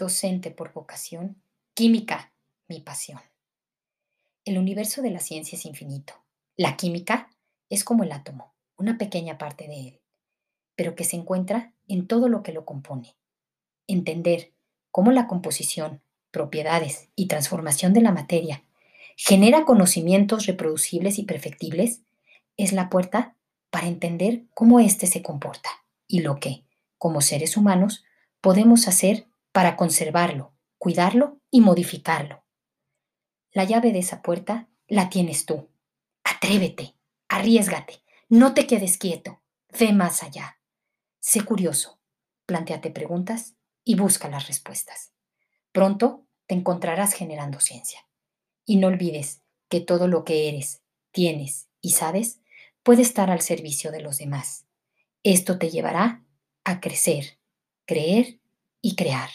docente por vocación, química, mi pasión. El universo de la ciencia es infinito. La química es como el átomo, una pequeña parte de él, pero que se encuentra en todo lo que lo compone. Entender cómo la composición, propiedades y transformación de la materia genera conocimientos reproducibles y perfectibles es la puerta para entender cómo éste se comporta y lo que, como seres humanos, podemos hacer para conservarlo, cuidarlo y modificarlo. La llave de esa puerta la tienes tú. Atrévete, arriesgate, no te quedes quieto, ve más allá. Sé curioso, planteate preguntas y busca las respuestas. Pronto te encontrarás generando ciencia. Y no olvides que todo lo que eres, tienes y sabes puede estar al servicio de los demás. Esto te llevará a crecer, creer y crear.